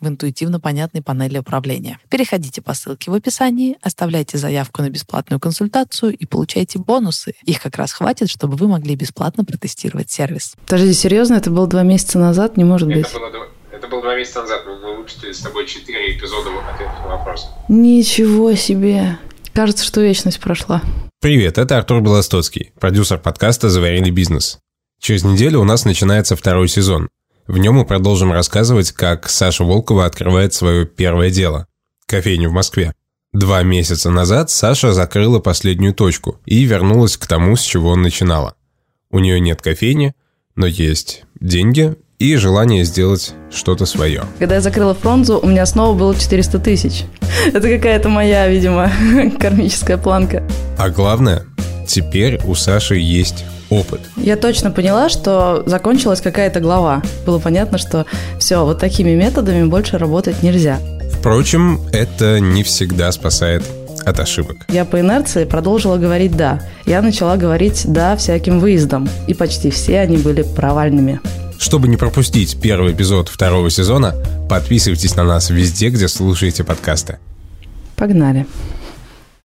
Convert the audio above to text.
в интуитивно понятной панели управления. Переходите по ссылке в описании, оставляйте заявку на бесплатную консультацию и получайте бонусы. Их как раз хватит, чтобы вы могли бесплатно протестировать сервис. Подожди, серьезно? Это было два месяца назад? Не может это быть. Было, это было два месяца назад. Мы выпустили с тобой четыре эпизода ответов на вопросы. Ничего себе. Кажется, что вечность прошла. Привет, это Артур Белостоцкий, продюсер подкаста «Заварили бизнес». Через неделю у нас начинается второй сезон. В нем мы продолжим рассказывать, как Саша Волкова открывает свое первое дело – кофейню в Москве. Два месяца назад Саша закрыла последнюю точку и вернулась к тому, с чего он начинала. У нее нет кофейни, но есть деньги и желание сделать что-то свое. Когда я закрыла фронзу, у меня снова было 400 тысяч. Это какая-то моя, видимо, кармическая планка. А главное, теперь у Саши есть опыт. Я точно поняла, что закончилась какая-то глава. Было понятно, что все, вот такими методами больше работать нельзя. Впрочем, это не всегда спасает от ошибок. Я по инерции продолжила говорить «да». Я начала говорить «да» всяким выездам, и почти все они были провальными. Чтобы не пропустить первый эпизод второго сезона, подписывайтесь на нас везде, где слушаете подкасты. Погнали.